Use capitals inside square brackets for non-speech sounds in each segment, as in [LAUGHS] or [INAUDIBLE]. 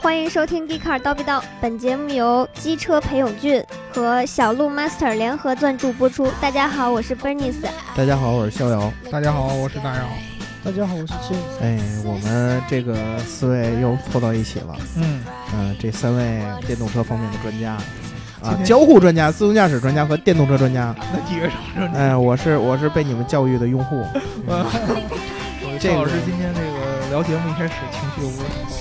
欢迎收听《g e e Car 叨逼叨》，本节目由机车裴勇俊和小鹿 Master 联合赞助播出。大家好，我是 Bernice。大家好，我是逍遥。大家好，我是大姚。大家好，我是 James。哎，我们这个四位又凑到一起了。嗯嗯、这三位电动车方面的专家啊交互专家、自动驾驶专家和电动车专家。那几个什么？哎，我是我是被你们教育的用户。[LAUGHS] 这个赵老师今天这个聊节目一开始情绪不是很高。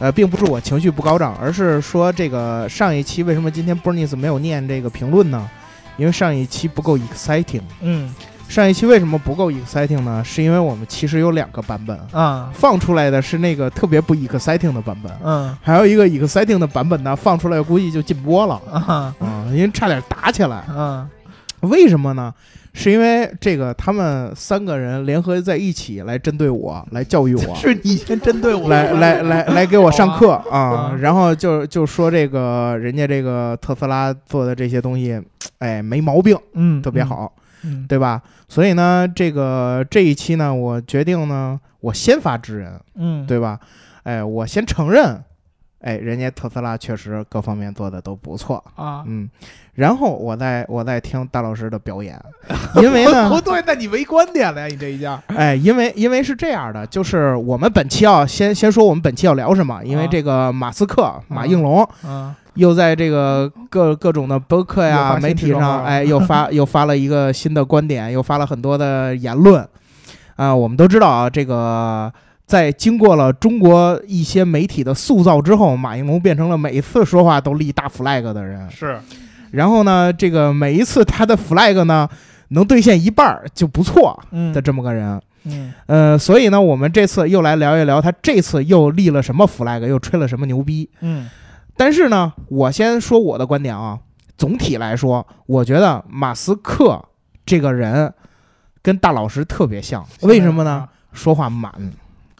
呃，并不是我情绪不高涨，而是说这个上一期为什么今天 Bernice 没有念这个评论呢？因为上一期不够 exciting。嗯上一期为什么不够 exciting 呢？是因为我们其实有两个版本，啊。放出来的是那个特别不 exciting 的版本，嗯。还有一个 exciting 的版本呢，放出来估计就禁播了。啊。啊、因为差点打起来。啊。为什么呢？是因为这个他们三个人联合在一起来针对我，来教育我，[LAUGHS] 是你先针对我。来来来来给我上课啊。啊，然后就就说这个人家这个特斯拉做的这些东西，哎，没毛病，嗯特别好，嗯对吧？所以呢，这个这一期呢，我决定呢，我先发制人，嗯对吧？哎，我先承认，哎，人家特斯拉确实各方面做的都不错，啊。嗯，然后我再我再听大老师的表演，[LAUGHS] 因为呢不，对，那你没观点了呀？你这一下哎，因为因为是这样的，就是我们本期要先先说我们本期要聊什么，因为啊这个马斯克马应龙啊又在这个各各种的博客呀、媒体上，哎，又发 [LAUGHS] 又发了一个新的观点，又发了很多的言论啊。我们都知道啊，这个在经过了中国一些媒体的塑造之后，马应龙变成了每一次说话都立大 flag 的人。是然后呢，这个每一次他的 flag 呢能兑现一半儿就不错嗯的这么个人。嗯呃，所以呢，我们这次又来聊一聊他这次又立了什么 flag，又吹了什么牛逼。嗯但是呢，我先说我的观点啊。总体来说，我觉得马斯克这个人跟大老师特别像，为什么呢？？说话满，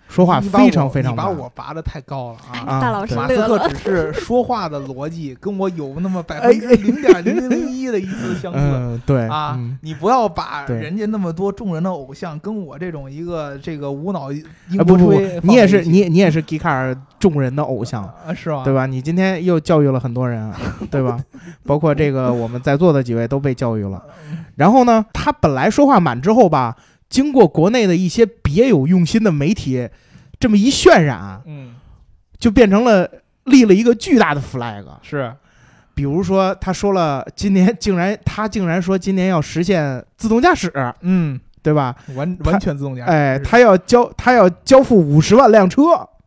说话非常非常我你把。我拔的太高了啊！啊大老师对马斯。克只是说话的逻辑跟我有那么百哎分之零点零零零一的一丝相似。嗯，对啊嗯，你不要把人家那么多众人的偶像跟我这种一个这个无脑不不不波吹，你也是你你也是吉卡尔众人的偶像，啊是吧？对吧？你今天又教育了很多人，啊对吧？[LAUGHS] 包括这个我们在座的几位都被教育了。然后呢，他本来说话满之后吧，经过国内的一些别有用心的媒体这么一渲染，嗯，就变成了立了一个巨大的 flag。是比如说，他说了今年竟然他竟然说今年要实现自动驾驶，嗯，对吧？完完全自动驾驶。哎，他要交他要交付五十万辆车，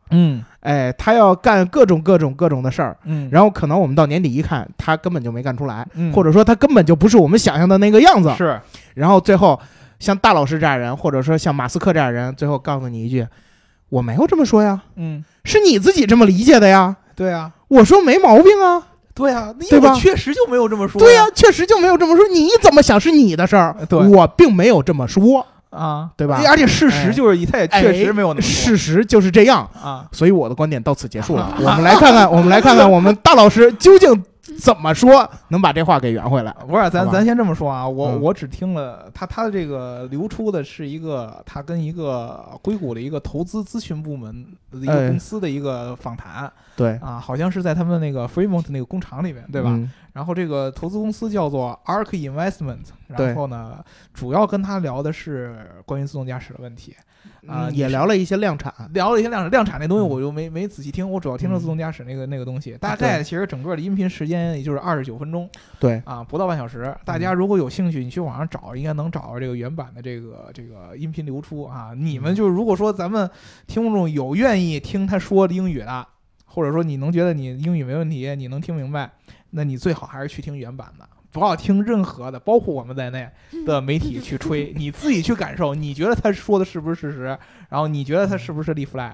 嗯哎，他要干各种各种各种的事儿。嗯，然后可能我们到年底一看，他根本就没干出来，嗯或者说他根本就不是我们想象的那个样子。是然后最后像大老师这样人，或者说像马斯克这样人，最后告诉你一句：“我没有这么说呀，嗯，是你自己这么理解的呀。对啊，我说没毛病啊，对啊，因对吧为确实就没有这么说。对呀、确实就没有这么说。你怎么想是你的事儿，对我并没有这么说，啊，对吧而且事实就是他也确实没有那么说事实就是这样。啊。所以我的观点到此结束了。[LAUGHS] 我们来看看，我们来看看我们大老师究竟怎么说，能把这话给圆回来。不是，咱咱先这么说啊，我、嗯我只听了他他的这个流出的是一个他跟一个硅谷的一个投资咨询部门的一哎个公司的一个访谈、对，啊，好像是在他们那个 Fremont 那个工厂里面，对吧？嗯然后这个投资公司叫做 Ark Investment，然后呢，主要跟他聊的是关于自动驾驶的问题。啊也聊了一些量产。聊了一些量产量产那东西，嗯我就没没仔细听，我主要听了嗯自动驾驶那个那个东西。大概其实整个的音频时间也就是二十九分钟对，啊，不到半小时。大家如果有兴趣，你去网上找，应该能找到这个原版的这个这个音频流出啊。你们就是如果说咱们听众有愿意听他说英语的，或者说你能觉得你英语没问题，你能听明白，那你最好还是去听原版的。不要听任何的，包括我们在内的媒体去吹，[LAUGHS] 你自己去感受，你觉得他说的是不是事实？然后你觉得他是不是立 flag，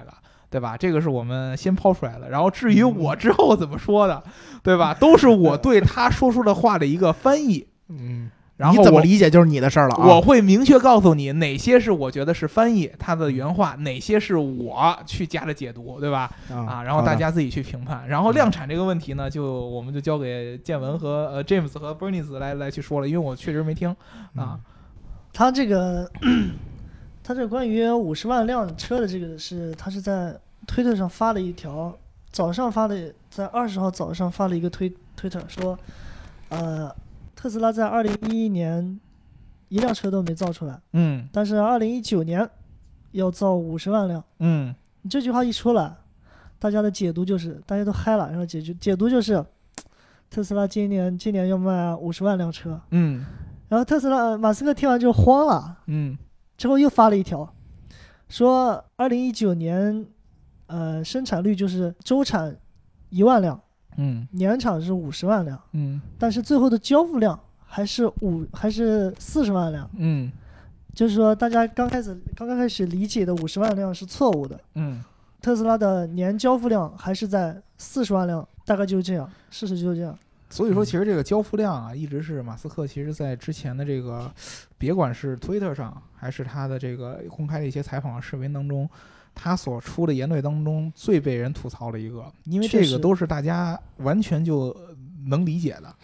对吧？这个是我们先抛出来的。然后至于我之后怎么说的，对吧？都是我对他说出的话的一个翻译。嗯，然后我你怎么理解就是你的事儿了啊。我会明确告诉你哪些是我觉得是翻译它的原话，哪些是我去加的解读，对吧？啊，然后大家自己去评判。然后量产这个问题呢，就我们就交给建文和呃 James 和 Bernice 来来去说了，因为我确实没听啊。他这个，[CLEARS THROAT] 他这关于五十万辆车的这个是，他是在推特上发了一条，早上发的，在二十号早上发了一个推推特说，呃。特斯拉在二零一一年一辆车都没造出来，嗯，但是二零一九年要造五十万辆，嗯，这句话一出来，大家的解读就是大家都嗨了，然后解决解读就是特斯拉今年今年要卖五十万辆车，嗯，然后特斯拉马斯克听完就慌了，嗯，之后又发了一条，说二零一九年呃生产率就是周产一万辆。嗯，年产是五十万辆，嗯，但是最后的交付量还是五还是四十万辆，嗯，就是说大家刚开始刚刚开始理解的五十万辆是错误的，嗯，特斯拉的年交付量还是在四十万辆，大概就是这样，事实就是这样。所以说，其实这个交付量啊，一直是马斯克其实在之前的这个，别管是推特上还是他的这个公开的一些采访视频当中。他所出的言论当中最被人吐槽的一个，因为这个都是大家完全就能理解的，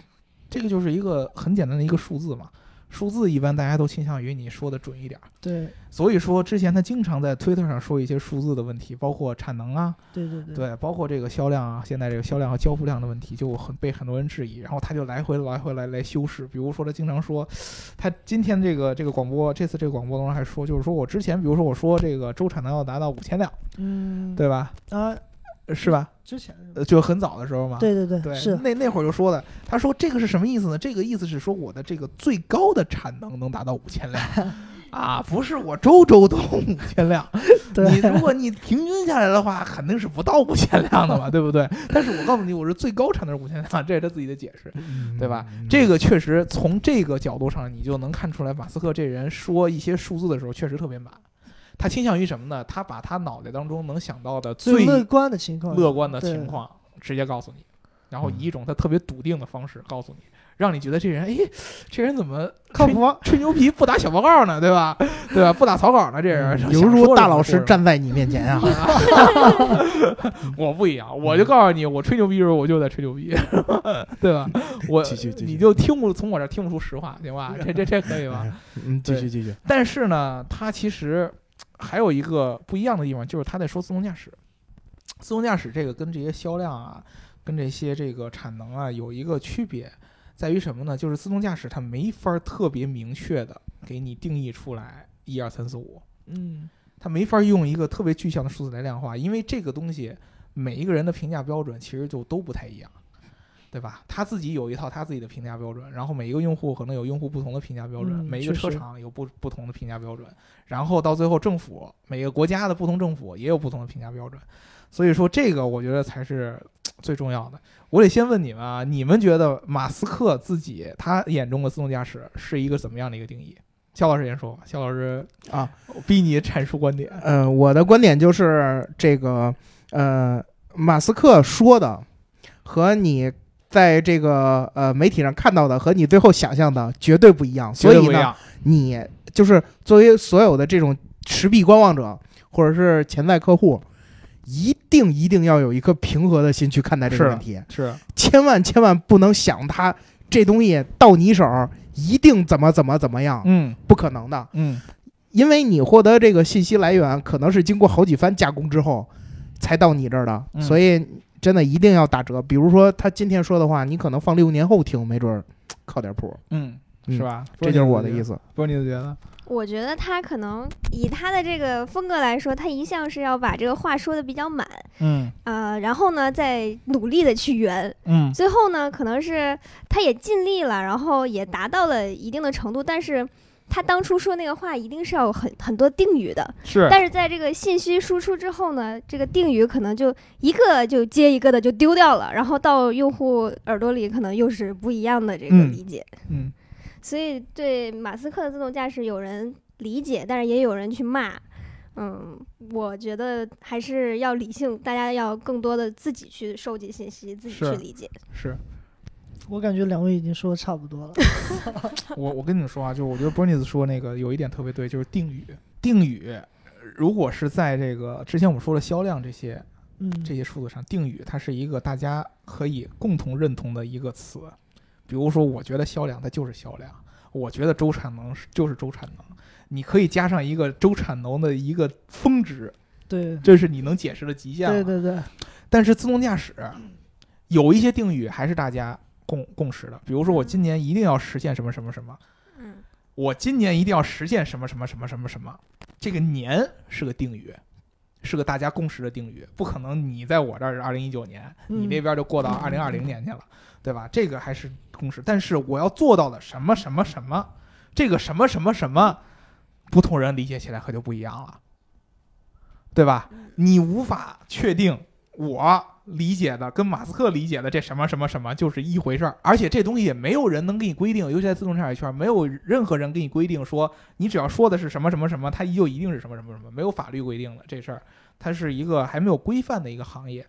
这个就是一个很简单的一个数字嘛。数字一般大家都倾向于你说的准一点，对，所以说之前他经常在推特上说一些数字的问题，包括产能啊，对对对，对，包括这个销量啊，现在这个销量和交付量的问题就很被很多人质疑，然后他就来回来回来来修饰，比如说他经常说，他今天这个这个广播，这次这个广播当中还说，就是说我之前比如说我说这个周产能要达到五千辆，嗯，对吧？啊。是吧？之前呃，就很早的时候嘛。对对对，对，是那那会儿就说的。他说这个是什么意思呢？这个意思是说我的这个最高的产能能达到五千辆 [LAUGHS] 啊，不是我周周都五千辆。[LAUGHS] 你如果你平均下来的话，肯定是不到五千辆的嘛，[LAUGHS] 对不对？但是我告诉你，我是最高产能是五千辆，这是他自己的解释，对吧？这个确实从这个角度上，你就能看出来，马斯克这人说一些数字的时候确实特别满。他倾向于什么呢？他把他脑袋当中能想到的最乐观的情况，乐观的情况直接告诉你，然后以一种他特别笃定的方式告诉你，让你觉得这人，哎，这人怎么靠谱？吹牛皮不打小报告呢？对吧？[LAUGHS] 对吧？不打草稿呢？这人犹如大老师站在你面前啊！[LAUGHS] 我不一样，我就告诉你，我吹牛逼的时候我就在吹牛逼，[LAUGHS] 对吧？我你就听不从我这听不出实话，行吧？这这这可以吧？嗯，继续继续。但是呢，他其实。还有一个不一样的地方，就是他在说自动驾驶。自动驾驶这个跟这些销量啊，跟这些这个产能啊有一个区别，在于什么呢？就是自动驾驶它没法特别明确的给你定义出来一二三四五，嗯，它没法用一个特别具象的数字来量化，因为这个东西每一个人的评价标准其实就都不太一样。对吧？他自己有一套他自己的评价标准，然后每一个用户可能有用户不同的评价标准，每一个车厂有不不同的评价标准，然后到最后政府每个国家的不同政府也有不同的评价标准，所以说这个我觉得才是最重要的。我得先问你们啊，你们觉得马斯克自己他眼中的自动驾驶是一个怎么样的一个定义？肖老师先说吧，肖老师啊，逼你阐述观点。嗯，我的观点就是这个，呃，马斯克说的和你。在这个呃媒体上看到的和你最后想象的绝对不一样，所以呢，你就是作为所有的这种持币观望者或者是潜在客户，一定一定要有一颗平和的心去看待这个问题，是。千万千万不能想它这东西到你手一定怎么怎么怎么样，嗯，不可能的，嗯，因为你获得这个信息来源可能是经过好几番加工之后才到你这儿的，所以。真的一定要打折，比如说他今天说的话，你可能放六年后听，没准 [TSK] 靠点谱，嗯，是吧？这就是我的意思。不是你觉得？我觉得他可能以他的这个风格来说，他一向是要把这个话说的比较满，嗯，呃，然后呢，再努力的去圆，嗯，最后呢，可能是他也尽力了，然后也达到了一定的程度，但是。他当初说那个话一定是要有很很多定语的，是。但是在这个信息输出之后呢，这个定语可能就一个就接一个的就丢掉了，然后到用户耳朵里可能又是不一样的这个理解。嗯。所以对马斯克的自动驾驶有人理解，但是也有人去骂。嗯，我觉得还是要理性，大家要更多的自己去收集信息，自己去理解。是。我感觉两位已经说的差不多了。[LAUGHS] 我我跟你们说啊，就是我觉得 Bernice 说那个有一点特别对，就是定语。定语如果是在这个之前我们说的销量这些嗯，这些数字上，定语它是一个大家可以共同认同的一个词。比如说，我觉得销量它就是销量，我觉得周产能是就是周产能。你可以加上一个周产能的一个峰值，对这是你能解释的极限了。对对对，但是自动驾驶有一些定语还是大家共共识的，比如说我今年一定要实现什么什么什么，嗯。我今年一定要实现什么什么什么什么什么，这个年是个定语，是个大家共识的定语，不可能你在我这儿是二零一九年，你嗯。那边就过到二零二零年去了，对吧？这个还是共识，但是我要做到的什么什么什么，这个什么什么什么，不同人理解起来可就不一样了，对吧？你无法确定我理解的跟马斯克理解的这什么什么什么就是一回事儿，而且这东西也没有人能给你规定，尤其在自动驾驶圈，没有任何人给你规定说你只要说的是什么什么什么，它就一定是什么什么什么，没有法律规定的这事儿，它是一个还没有规范的一个行业。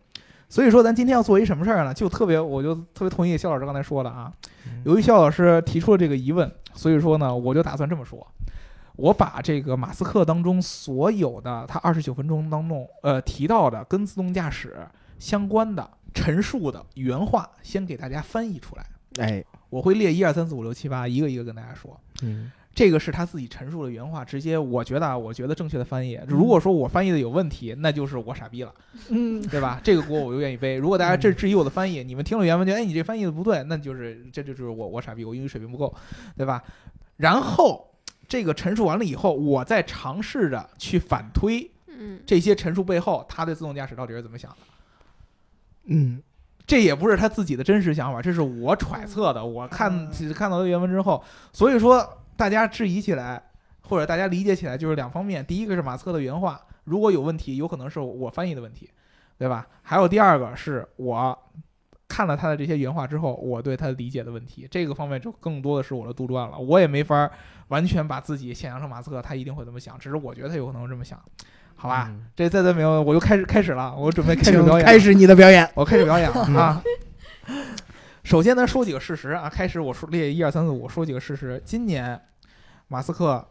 所以说，咱今天要做一什么事儿呢？就特别，我就特别同意肖老师刚才说的啊。由于肖老师提出了这个疑问，所以说呢，我就打算这么说：我把这个马斯克当中所有的他二十九分钟当中呃提到的跟自动驾驶相关的陈述的原话，先给大家翻译出来。哎，我会列一二三四五六七八，一个一个跟大家说。嗯，这个是他自己陈述的原话，直接我觉得啊，我觉得正确的翻译。如果说我翻译的有问题，那就是我傻逼了，嗯，[LAUGHS] 对吧？这个锅我就愿意背。如果大家这质疑我的翻译，你们听了原文觉得，哎，你这翻译的不对，那就是这就就是我我傻逼，我英语水平不够，对吧？然后这个陈述完了以后，我再尝试着去反推嗯这些陈述背后他对自动驾驶到底是怎么想的。嗯，这也不是他自己的真实想法，这是我揣测的。我看嗯看到的原文之后，所以说大家质疑起来，或者大家理解起来，就是两方面。第一个是马斯克的原话，如果有问题，有可能是我翻译的问题，对吧？还有第二个是我看了他的这些原话之后，我对他理解的问题，这个方面就更多的是我的杜撰了。我也没法完全把自己想象成马斯克，他一定会这么想，只是我觉得他有可能这么想，好吧？嗯这再再没有，我就开始开始了，我准备开始表演，开始你的表演。我开始表演了 [LAUGHS] 啊！首先呢，说几个事实啊。开始我说列一二三四五，说几个事实。今年，马斯克，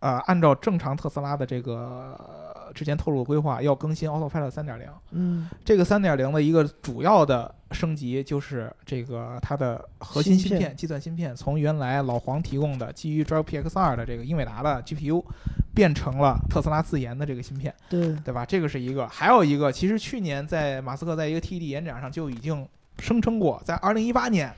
呃，按照正常特斯拉的这个呃之前透露的规划，要更新 Autopilot 三点零。嗯，这个三点零的一个主要的升级，就是这个它的核心芯芯片片、计算芯片，从原来老黄提供的基于 Drive PX 二的这个英伟达的 GPU，变成了特斯拉自研的这个芯片。对，对吧？这个是一个，还有一个，其实去年在马斯克在一个 TED 演讲上就已经声称过，在二零一八年，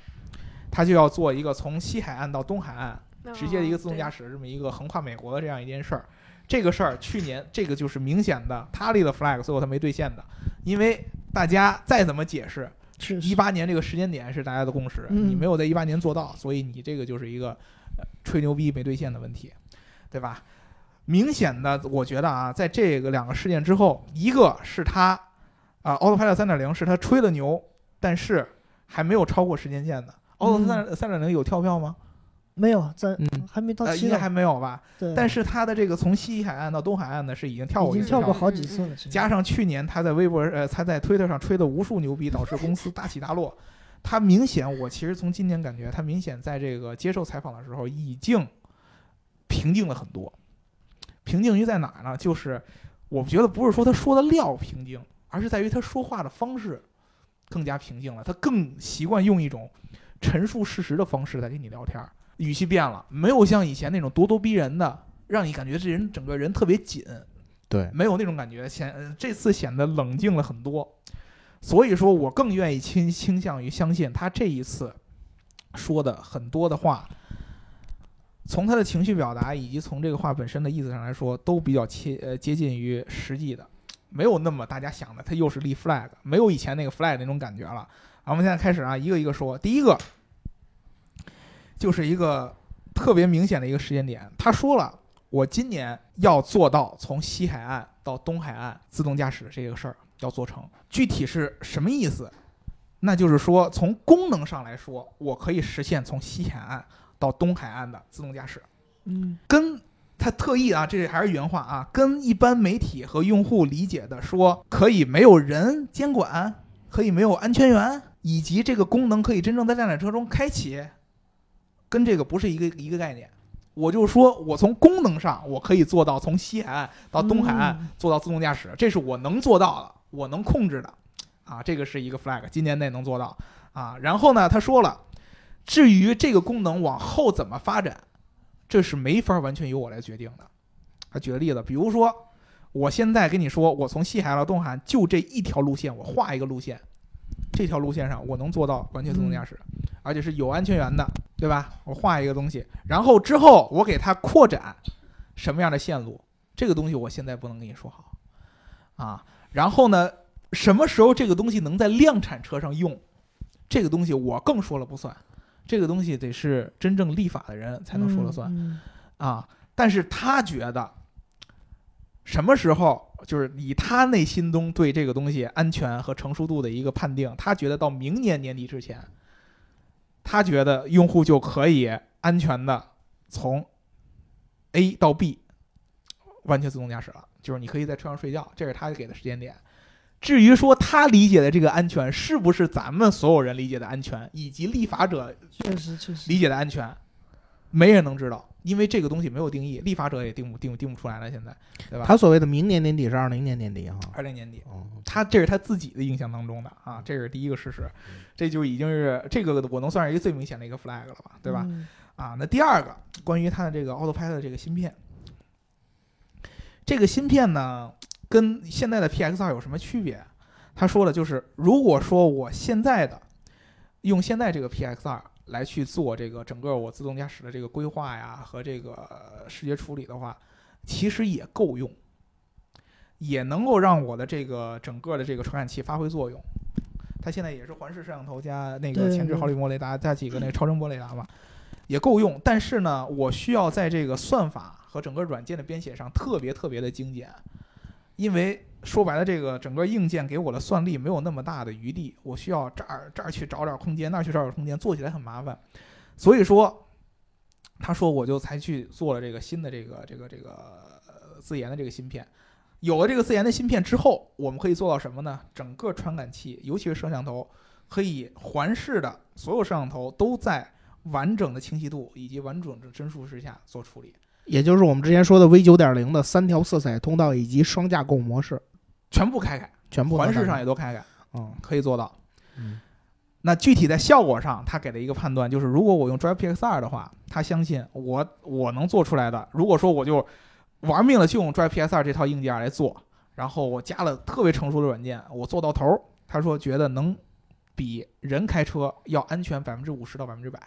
他就要做一个从西海岸到东海岸直接的一个自动驾驶，驶的这么一个横跨美国的这样一件事儿。这个事儿去年这个就是明显的他立的 flag，最后他没兑现的，因为大家再怎么解释，确实一八年这个时间点是大家的共识，嗯你没有在一八年做到，所以你这个就是一个、呃、吹牛逼没兑现的问题，对吧？明显的，我觉得啊，在这个两个事件之后，一个是他啊，Autopilot 三点零是他吹的牛，但是还没有超过时间线的。Auto 三三点零有跳票吗？没有在嗯还没到呃，期呢应该还，没有吧。对，但是他的这个从西海岸到东海岸呢是已经跳过已一次了经跳过好几次了，这个加上去年他在微博呃他在推特上吹的无数牛逼，导致公司大起大落。他明显，我其实从今年感觉他明显在这个接受采访的时候已经平静了很多。平静于在哪儿呢？就是我觉得不是说他说的料平静，而是在于他说话的方式更加平静了。他更习惯用一种陈述事实的方式在跟你聊天儿，语气变了，没有像以前那种咄咄逼人的，让你感觉这人整个人特别紧。对，没有那种感觉，显呃这次显得冷静了很多，所以说我更愿意倾倾向于相信他这一次说的很多的话，从他的情绪表达以及从这个话本身的意思上来说，都比较切呃接近于实际的，没有那么大家想的他又是立 flag，没有以前那个 flag 那种感觉了。好，我们现在开始啊，一个一个说，第一个就是一个特别明显的一个时间点，他说了。我今年要做到从西海岸到东海岸自动驾驶这个事儿要做成，具体是什么意思？那就是说，从功能上来说，我可以实现从西海岸到东海岸的自动驾驶，嗯跟他特意啊，这还是原话啊，跟一般媒体和用户理解的说可以没有人监管，可以没有安全员，以及这个功能可以真正在量产车中开启，跟这个不是一个一个概念。我就说我从功能上我可以做到从西海岸到东海岸嗯做到自动驾驶，这是我能做到的，我能控制的，啊，这个是一个 flag，今年内能做到啊。然后呢，他说了，至于这个功能往后怎么发展，这是没法完全由我来决定的。他举个例子，比如说我现在跟你说，我从西海岸到东海岸就这一条路线，我画一个路线，这条路线上我能做到完全自动驾驶，而且是有安全员的，对吧？我画一个东西，然后之后我给它扩展什么样的线路，这个东西我现在不能跟你说好啊。然后呢，什么时候这个东西能在量产车上用，这个东西我更说了不算，这个东西得是真正立法的人才能说了算。嗯啊，但是他觉得什么时候就是以他内心中对这个东西安全和成熟度的一个判定，他觉得到明年年底之前，他觉得用户就可以安全的从 A 到 B 完全自动驾驶了，就是你可以在车上睡觉，这是他给的时间点。至于说他理解的这个安全是不是咱们所有人理解的安全，以及立法者确实确实，理解的安全，没人能知道，因为这个东西没有定义，立法者也定不定定不出来了，现在，对吧？他所谓的明年年底是二零年年底哈。二零年底，哦，他这是他自己的印象当中的啊，这是第一个事实，这就已经是这个我能算是一个最明显的一个 flag 了吧，对吧？嗯啊，那第二个关于它的这个 Autopilot 的这个芯片，这个芯片呢跟现在的 PX 二有什么区别？他说了，就是如果说我现在的用现在这个 PX 二来去做这个整个我自动驾驶的这个规划呀和这个呃视觉处理的话，其实也够用，也能够让我的这个整个的这个传感器发挥作用。它现在也是环视摄像头加那个前置毫米波雷达加几个那个超声波雷达嘛，也够用。但是呢，我需要在这个算法和整个软件的编写上特别特别的精简，因为说白了，这个整个硬件给我的算力没有那么大的余地，我需要这儿这儿去找点空间，那儿去找点空间，做起来很麻烦。所以说，他说我就才去做了这个新的这个这个这个自研的这个芯片。有了这个自研的芯片之后，我们可以做到什么呢？整个传感器，尤其是摄像头，可以环视的所有摄像头都在完整的清晰度以及完整的帧数之下做处理，也就是我们之前说的 V 九点零的三条色彩通道以及双架构模式，全部开开，全部环视上也也都开开，嗯可以做到。嗯那具体在效果上，他给了一个判断，就是如果我用 Drive PX 二的话，他相信我我能做出来的。如果说我就玩命的去用 Drive PX 二这套硬件来做，然后我加了特别成熟的软件，我做到头儿，他说觉得能比人开车要安全百分之五十到百分之百，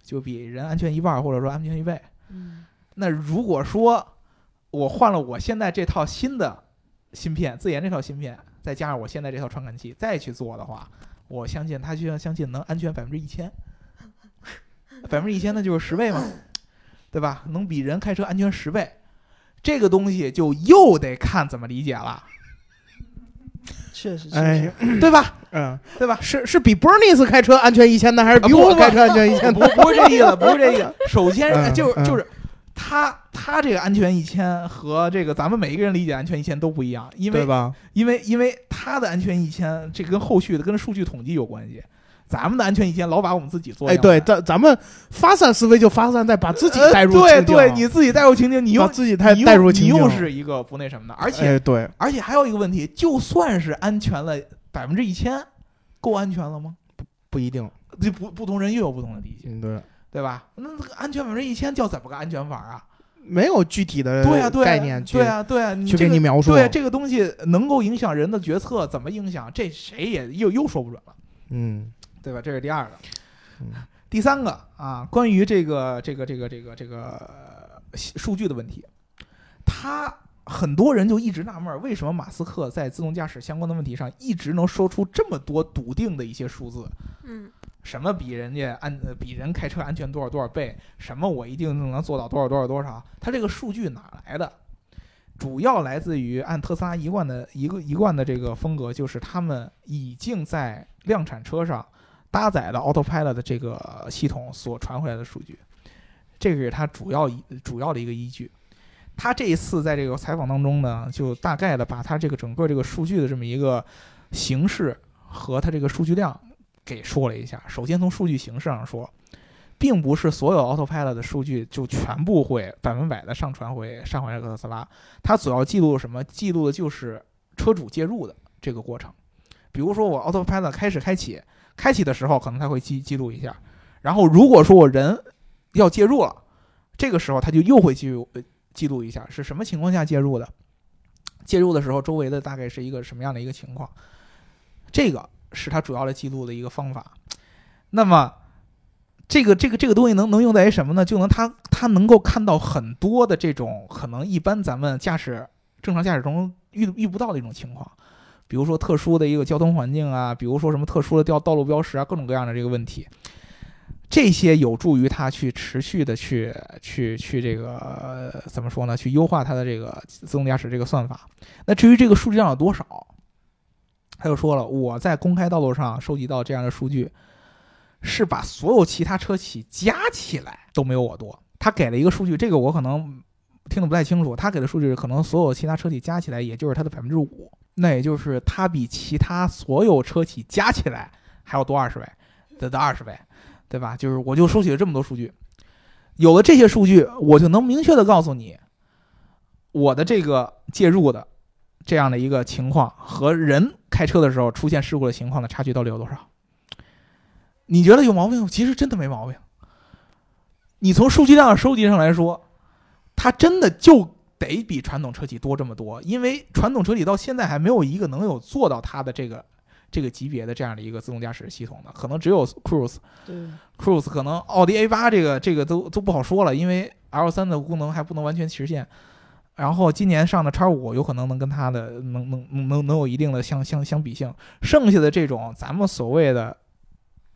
就比人安全一半儿或者说安全一倍。那如果说我换了我现在这套新的芯片，自研这套芯片，再加上我现在这套传感器再去做的话，我相信他就要相信能安全百分之一千，[LAUGHS] 百分之一千那就是十倍嘛，对吧？能比人开车安全十倍，这个东西就又得看怎么理解了，确实确实哎，[CLEARS THROAT] 对吧？嗯，对吧？是是比 Bernice 开车安全一千呢，还是比我开车安全一千不的？不是这意思，不是这意思。[LAUGHS] 首先就是就是他他这个安全一千和这个咱们每一个人理解安全一千都不一样，因为对吧？因为因为他的安全一千，这跟后续的跟数据统计有关系。咱们的安全一千老把我们自己做哎，对，咱咱们发散思维就发散在把自己呃带入对情境对，你自己带入情境，你又把自己带入情境，你又是一个不那什么的，而且、哎，对，而且还有一个问题，就算是安全了百分之一千，够安全了吗？不不一定，这不不同人又有不同的理解，嗯，对，对吧？那这个安全百分之一千叫怎么个安全法啊？没有具体的对啊、对呀、概念去对啊、对啊、你去这个给你描述，对这个东西能够影响人的决策，怎么影响？这谁也又又说不准了，嗯对吧？这是第二个。嗯第三个啊，关于这个这个这个这个这个呃数据的问题，他很多人就一直纳闷儿，为什么马斯克在自动驾驶相关的问题上一直能说出这么多笃定的一些数字？嗯什么比人家安呃比人开车安全多少多少倍？什么我一定能做到多少多少多少？他这个数据哪来的？主要来自于按特斯拉一贯的一个一贯的这个风格，就是他们已经在量产车上搭载了 Autopilot 的这个系统所传回来的数据，这个是它主要主要的一个依据。他这一次在这个采访当中呢，就大概的把他这个整个这个数据的这么一个形式和它这个数据量给说了一下。首先从数据形式上说，并不是所有 Autopilot 的数据就全部会百分百的上传回上回来特斯拉，它主要记录什么？记录的就是车主介入的这个过程。比如说我 Autopilot 开始开启，开启的时候可能它会记记录一下，然后如果说我人要介入了，这个时候它就又会记录记录一下是什么情况下介入的，介入的时候周围的大概是一个什么样的一个情况，这个是它主要的记录的一个方法。那么这个这个这个东西能能用在于什么呢？就能它它能够看到很多的这种可能一般咱们驾驶正常驾驶中遇遇不到的一种情况。比如说特殊的一个交通环境啊，比如说什么特殊的道道路标识啊，各种各样的这个问题，这些有助于他去持续的去去去这个、怎么说呢？去优化它的这个自动驾驶这个算法。那至于这个数据量有多少，他又说了，我在公开道路上收集到这样的数据，是把所有其他车企加起来都没有我多。他给了一个数据，这个我可能听得不太清楚。他给的数据可能所有其他车企加起来，也就是它的百分之五。那也就是它比其他所有车企加起来还要多二十倍的的二十倍，对吧？就是我就收集了这么多数据，有了这些数据，我就能明确的告诉你，我的这个介入的这样的一个情况和人开车的时候出现事故的情况的差距到底有多少？你觉得有毛病？其实真的没毛病。你从数据量收集上来说，它真的就得比传统车企多这么多，因为传统车企到现在还没有一个能有做到它的这个这个级别的这样的一个自动驾驶系统的，可能只有 Cruise。对，Cruise 可能奥迪 A 八这个这个都都不好说了，因为 L 三的功能还不能完全实现。然后今年上的叉五有可能能跟它的能能能能能有一定的相相相比性，剩下的这种咱们所谓的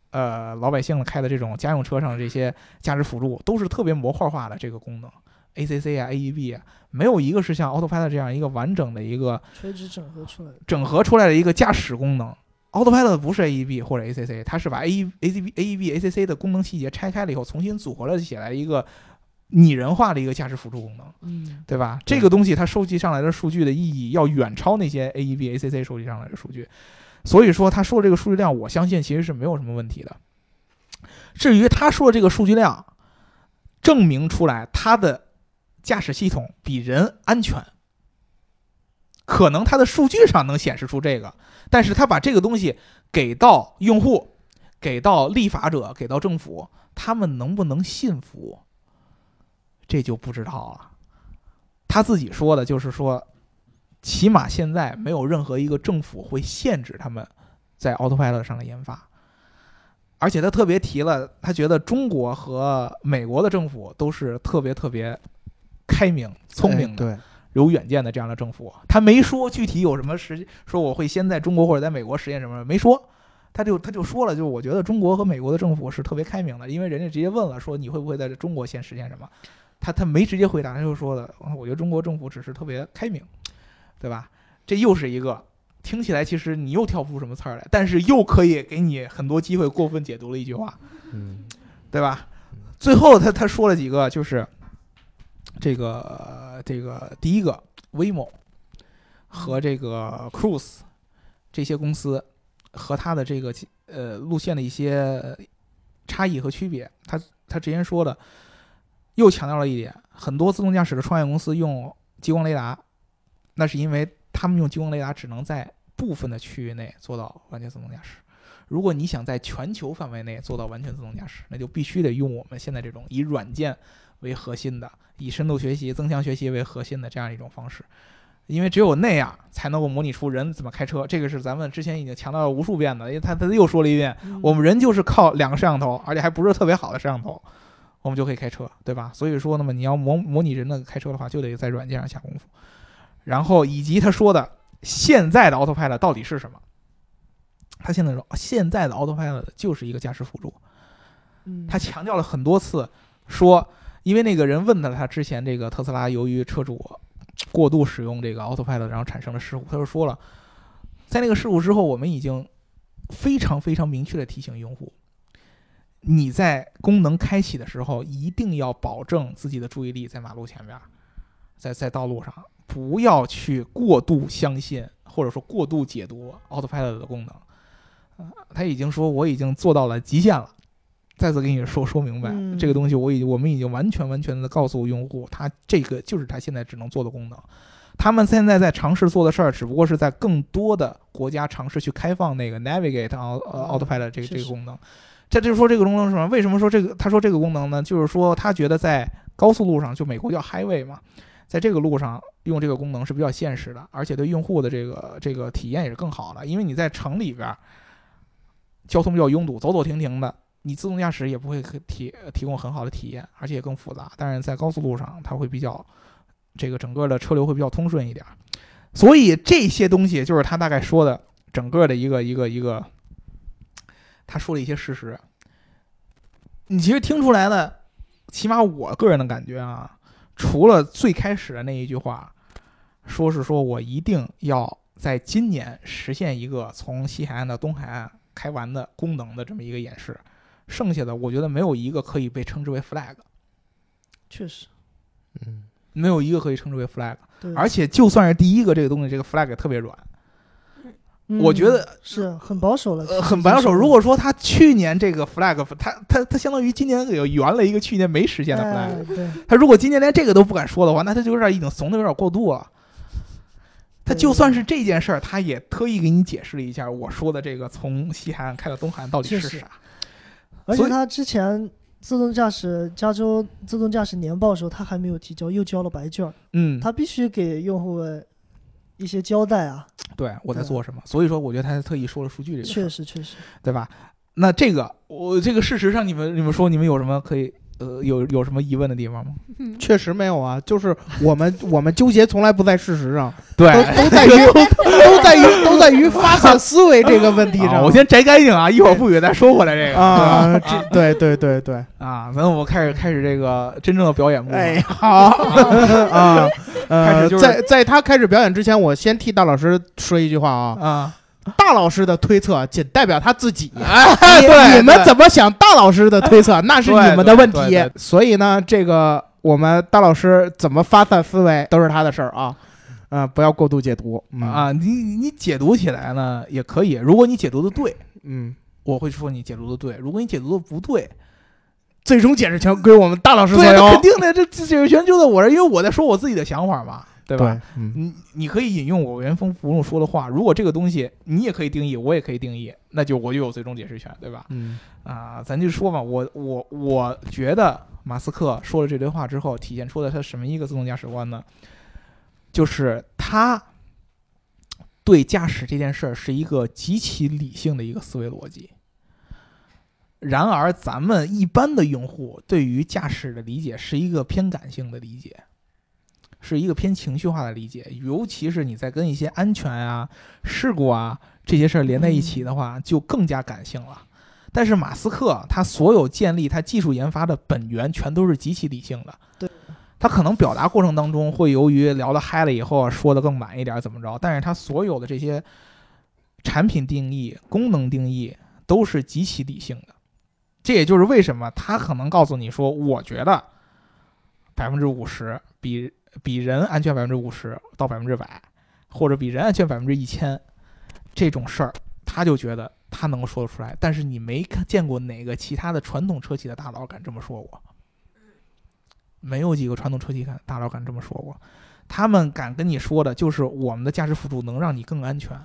呃老百姓开的这种家用车上的这些驾驶辅助，都是特别模块化的这个功能，ACC 啊 AEB 啊，没有一个是像 Autopilot 这样一个完整的一个垂直整合出来的。整合出来的一个驾驶功能。Autopilot 不是 AEB 或者 ACC，它是把 A E ACB AEB ACC 的功能细节拆开了以后，重新组合了起来一个拟人化的一个驾驶辅助功能，嗯，对吧？这个东西它收集上来的数据的意义要远超那些 AEB ACC 收集上来的数据，所以说他说这个数据量，我相信其实是没有什么问题的。至于他说这个数据量，证明出来它的驾驶系统比人安全，可能它的数据上能显示出这个，但是他把这个东西给到用户，给到立法者，给到政府，他们能不能信服，这就不知道了。他自己说的就是说，起码现在没有任何一个政府会限制他们在 Autopilot 上的研发，而且他特别提了，他觉得中国和美国的政府都是特别特别开明、聪明的。哎对，有远见的这样的政府，他没说具体有什么实说我会先在中国或者在美国实验什么，没说，他就他就说了，就我觉得中国和美国的政府是特别开明的，因为人家直接问了，说你会不会在中国先实现什么，他他没直接回答，他就说了，我觉得中国政府只是特别开明，对吧？这又是一个听起来其实你又挑不出什么刺儿来，但是又可以给你很多机会过分解读了一句话，嗯对吧？最后他他说了几个，就是这个这个第一个 Waymo 和这个 Cruise 这些公司和它的这个呃路线的一些差异和区别，他他之前说的又强调了一点，很多自动驾驶的创业公司用激光雷达，那是因为他们用激光雷达只能在部分的区域内做到完全自动驾驶。如果你想在全球范围内做到完全自动驾驶，那就必须得用我们现在这种以软件为核心的、以深度学习、增强学习为核心的这样一种方式，因为只有那样才能够模拟出人怎么开车。这个是咱们之前已经强调了无数遍的，因为他他又说了一遍，嗯我们人就是靠两个摄像头，而且还不是特别好的摄像头，我们就可以开车，对吧？所以说，那么你要模模拟人的开车的话，就得在软件上下功夫。然后以及他说的现在的 Autopilot 到底是什么？他现在说现在的 Autopilot 就是一个驾驶辅助，嗯他强调了很多次，说因为那个人问了他之前这个特斯拉由于车主过度使用这个 Autopilot，然后产生了事故，他就说了，在那个事故之后，我们已经非常非常明确的提醒用户，你在功能开启的时候，一定要保证自己的注意力在马路前面，在在道路上，不要去过度相信或者说过度解读 Autopilot 的功能。他已经说我已经做到了极限了。再次给你说说明白，嗯这个东西我已我们已经完全完全的告诉用户，它这个就是它现在只能做的功能。他们现在在尝试做的事儿，只不过是在更多的国家尝试去开放那个 Navigate 呃嗯 Autopilot 这个这个功能。这就是说这个功能是什么？为什么说这个？他说这个功能呢，就是说他觉得在高速路上，就美国叫 Highway 嘛，在这个路上用这个功能是比较现实的，而且对用户的这个这个体验也是更好的。因为你在城里边儿，交通比较拥堵，走走停停的，你自动驾驶也不会提提供很好的体验，而且也更复杂。但是在高速路上，它会比较这个整个的车流会比较通顺一点。所以这些东西就是他大概说的整个的一个一个一个，他说的一些事实。你其实听出来了，起码我个人的感觉啊，除了最开始的那一句话，说是说我一定要在今年实现一个从西海岸到东海岸开完的功能的这么一个演示，剩下的我觉得没有一个可以被称之为 flag，确实，嗯，没有一个可以称之为 flag。对，而且就算是第一个这个东西，这个 flag 也特别软，我觉得嗯是很保守了，呃，很保守。如果说他去年这个 flag，他他他相当于今年有圆了一个去年没实现的 flag，、哎对，他如果今年连这个都不敢说的话，那他就有点已经怂的有点过度了。他就算是这件事儿，他也特意给你解释了一下，我说的这个从西海岸开到东海岸到底是啥。而且他之前自动驾驶加州自动驾驶年报的时候，他还没有提交，又交了白卷儿，嗯，他必须给用户一些交代啊。对我在做什么，所以说我觉得他特意说了数据这个确实，确实，对吧？那这个我这个事实上，你们你们说你们有什么可以呃有有什么疑问的地方吗？嗯确实没有啊，就是我们我们纠结从来不在事实上，[LAUGHS] 对都都在于 [LAUGHS] 都在于都在于发散思维这个问题上。啊我先摘干净啊，一会儿不许再说回来这个啊，这对对对对，啊，咱我开始开始这个真正的表演部分。哎，好 [LAUGHS] 啊，开呃始，就是在在他开始表演之前，我先替大老师说一句话啊，啊，大老师的推测仅代表他自己。[LAUGHS] 哎，你对，你们怎么想大老师的推测，[LAUGHS] 那是你们的问题。所以呢，这个我们大老师怎么发散思维都是他的事儿啊，啊，不要过度解读。嗯，啊？你你解读起来呢也可以，如果你解读的对，嗯，我会说你解读的对；如果你解读的不对，最终解释权归我们大老师所对，那有肯。定的，这这解释权就在我这儿，因为我在说我自己的想法嘛，对吧？？嗯，你你可以引用我原封不动说的话，如果这个东西你也可以定义，我也可以定义，那就我就有最终解释权，对吧？嗯啊，咱就说嘛，我我我觉得马斯克说了这堆话之后，体现出了他什么一个自动驾驶观呢？就是他对驾驶这件事儿是一个极其理性的一个思维逻辑。然而，咱们一般的用户对于驾驶的理解是一个偏感性的理解，是一个偏情绪化的理解，尤其是你在跟一些安全啊、事故啊这些事儿连在一起的话，就更加感性了。但是马斯克他所有建立他技术研发的本源全都是极其理性的。对，他可能表达过程当中会由于聊得嗨了以后说的更满一点怎么着，但是他所有的这些产品定义、功能定义都是极其理性的。这也就是为什么他可能告诉你说，我觉得百分之五十比比人安全百分之五十到百分之百，或者比人安全百分之一千，这种事儿，他就觉得他能够说得出来。但是你没看见过哪个其他的传统车企的大佬敢这么说过？没有几个传统车企敢大佬敢这么说过。他们敢跟你说的就是我们的驾驶辅助能让你更安全，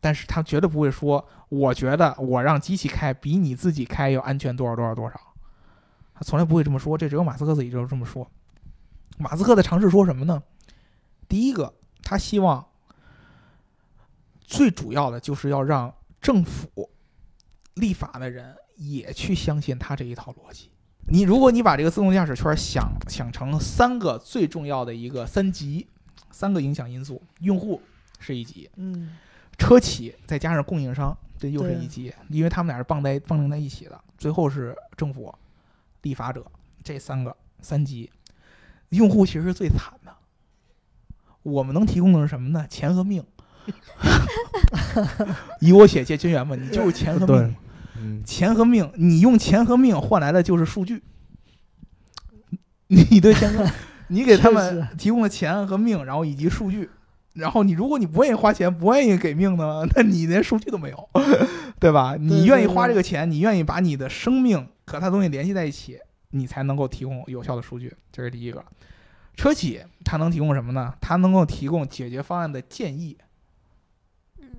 但是他绝对不会说，我觉得我让机器开比你自己开要安全多少多少多少。他从来不会这么说，这只有马斯克自己就是这么说。马斯克在尝试说什么呢？第一个，他希望最主要的就是要让政府立法的人也去相信他这一套逻辑。你如果你把这个自动驾驶圈想想成三个最重要的一个三级，三个影响因素，用户是一级，嗯，车企再加上供应商，这又是一级，因为他们俩是绑在绑定在一起的。最后是政府、立法者这三个三级，用户其实是最惨的。我们能提供的是什么呢？钱和命。[LAUGHS] 以我血借金元嘛，你就是钱和命。嗯钱和命，你用钱和命换来的就是数据。你对钱和，[LAUGHS] 你给他们提供了钱和命，然后以及数据。然后你如果你不愿意花钱，不愿意给命呢，那你连数据都没有。对吧？你愿意花这个钱，你愿意把你的生命和他东西联系在一起，你才能够提供有效的数据，这是第一个。车企它能提供什么呢？它能够提供解决方案的建议，嗯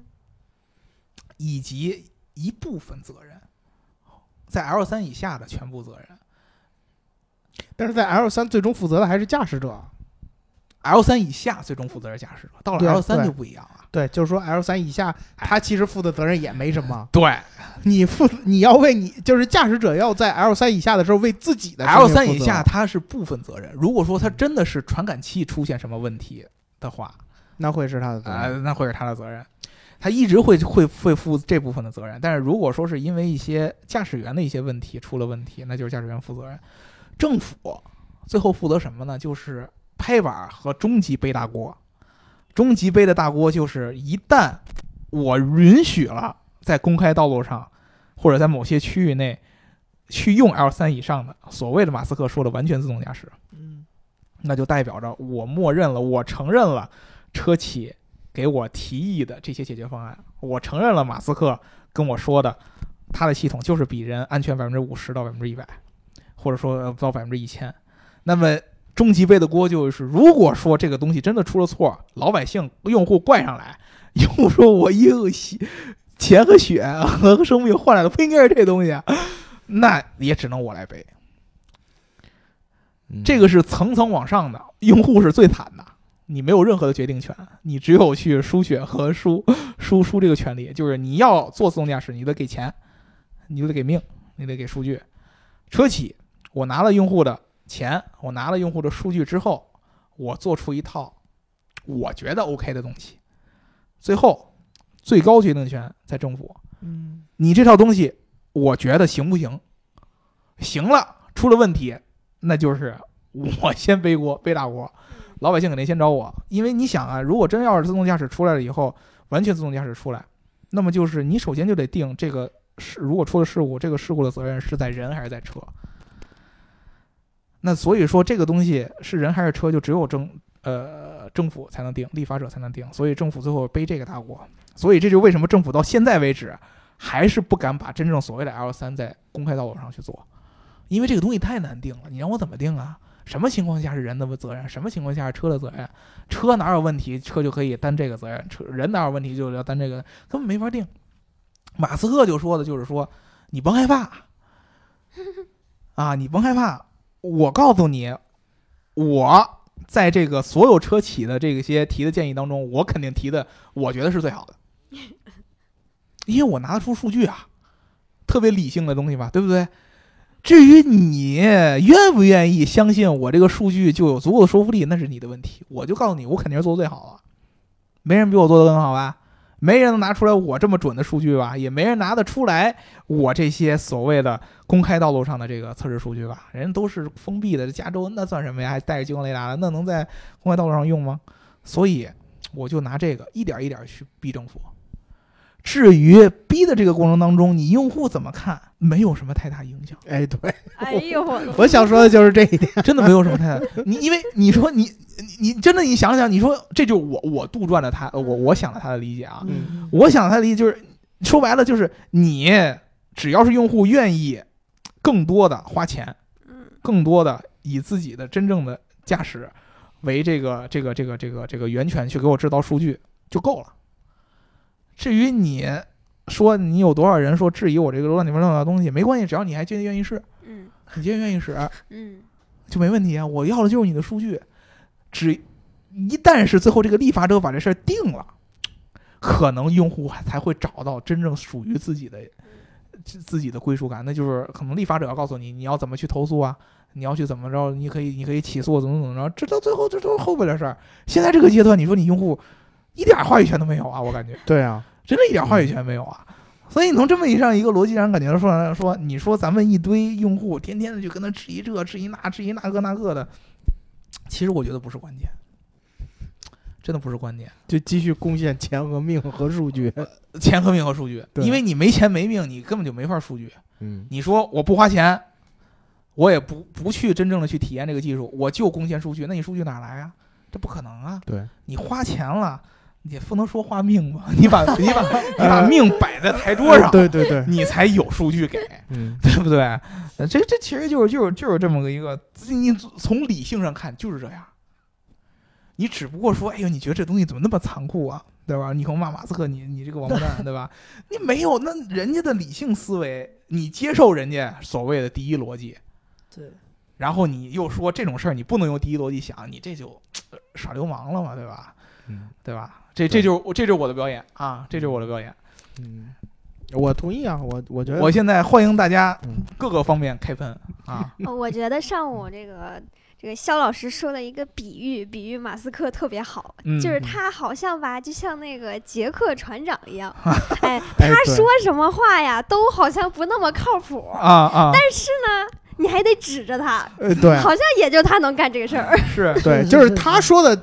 以及一部分责任，在 L 三以下的全部责任。但是在 L 三最终负责的还是驾驶者。L 三以下最终负责是驾驶者，到了 L 三就不一样了。对，就是说 L 三以下，他其实负的责任也没什么。对你负你要为你就是驾驶者要在 L 三以下的时候为自己的，L 三以下他是部分责任。如果说他真的是传感器出现什么问题的话，那会是他的责啊、任。那会是他的责任，他一直会会会负这部分的责任。但是如果说是因为一些驾驶员的一些问题出了问题，那就是驾驶员负责任。政府最后负责什么呢？就是拍板和终极背大锅。终极背的大锅就是一旦我允许了在公开道路上或者在某些区域内去用 L 三以上的所谓的马斯克说的完全自动驾驶，嗯，那就代表着我默认了，我承认了车企给我提议的这些解决方案，我承认了马斯克跟我说的，他的系统就是比人安全百分之五十到百分之一百，或者说呃到百分之一千。那么终极背的锅就是，如果说这个东西真的出了错，老百姓用户怪上来，用户说我用血钱和血和生命换来的不应该是这东西啊，[LAUGHS] 那也只能我来背。嗯这个是层层往上的，用户是最惨的，你没有任何的决定权，你只有去输血和输 [LAUGHS] 输输这个权利，就是你要做自动驾驶，你得给钱，你就得给命，你得给数据。车企，我拿了用户的钱，我拿了用户的数据之后，我做出一套我觉得 OK 的东西，最后最高决定权在政府。嗯，你这套东西，我觉得行不行？行了，出了问题，那就是我先背锅，背大锅，老百姓肯定先找我，因为你想啊，如果真要是自动驾驶出来了以后，完全自动驾驶出来，那么就是你首先就得定这个事，如果出了事故，这个事故的责任是在人还是在车？那所以说这个东西是人还是车，就只有政呃政府才能定，立法者才能定，所以政府最后背这个大锅。所以这就为什么政府到现在为止还是不敢把真正所谓的 L 三在公开道路上去做，因为这个东西太难定了。你让我怎么定啊？什么情况下是人的责任？什么情况下是车的责任？车哪有问题，车就可以担这个责任；车人哪有问题，就要担这个，根本没法定。马斯克就说的就是说，你甭害怕 [LAUGHS] 啊，你甭害怕，我告诉你，我在这个所有车企的这些提的建议当中，我肯定提的，我觉得是最好的。[LAUGHS] 因为我拿得出数据啊，特别理性的东西吧，对不对？至于你愿不愿意相信我这个数据就有足够的说服力，那是你的问题。我就告诉你，我肯定是做的最好了，没人比我做的更好吧？没人能拿出来我这么准的数据吧？也没人拿得出来我这些所谓的公开道路上的这个测试数据吧？人都是封闭的，加州那算什么呀？还带着激光雷达的，那能在公开道路上用吗？所以我就拿这个一点一点去逼政府。至于逼的这个过程当中，你用户怎么看，没有什么太大影响，哎，对，哎呦我 [LAUGHS] 我想说的就是这一点。真的没有什么太大。你因为你说你你你真的你想想，你说这就是我我杜撰的他，我我想了他的理解啊，嗯我想他的理解就是说白了就是你只要是用户愿意更多的花钱，嗯更多的以自己的真正的驾驶为这个这个这个这个这个源泉去给我制造数据就够了。至于你说你有多少人说质疑我这个乱七八糟的东西，没关系，只要你还愿意愿意试，嗯你既然愿意使嗯就没问题啊。我要的就是你的数据，只一旦是最后这个立法者把这事儿定了，可能用户才会找到真正属于自己的自自己的归属感。那就是可能立法者要告诉你你要怎么去投诉啊，你要去怎么着，你可以你可以起诉怎么怎么着，这到最后这都是后边的事儿。现在这个阶段，你说你用户一点话语权都没有啊，我感觉。对啊，真的一点话语权没有啊。所以你从这么一上一个逻辑上感觉说说，你说咱们一堆用户天天的就跟他质疑这质疑那质疑那个那个的，其实我觉得不是关键，真的不是关键，就继续贡献钱和命和数据。钱和命和数据，因为你没钱没命，你根本就没法数据。嗯，你说我不花钱，我也不不去真正的去体验这个技术，我就贡献数据，那你数据哪来啊？这不可能啊！对，你花钱了，你不能说话命吧？[LAUGHS] 你把 [LAUGHS] 你把你把命摆在台桌上，[LAUGHS] 对对对，你才有数据给，嗯，对不对？呃这这其实就是就是就是这么个一个，你从理性上看就是这样。你只不过说，哎呦，你觉得这东西怎么那么残酷啊？对吧？你可能骂马斯克，你你这个王八蛋，对吧？你没有那人家的理性思维，你接受人家所谓的第一逻辑，对，然后你又说这种事儿你不能用第一逻辑想，你这就呃耍流氓了嘛，对吧？嗯。对吧？这这就是我这就是我的表演啊，这就是我的表演。嗯，我同意啊，我我觉得我现在欢迎大家嗯。各个方面开喷啊，[LAUGHS] 哦我觉得上午这个这个肖老师说的一个比喻，比喻马斯克特别好，嗯就是他好像吧，就像那个杰克船长一样，[LAUGHS] 哎，哎他说什么话呀，都好像不那么靠谱，啊啊，但。是呢，你还得指着他，呃对。好像也就他能干这个事儿。是。对，[LAUGHS] 就是是他说的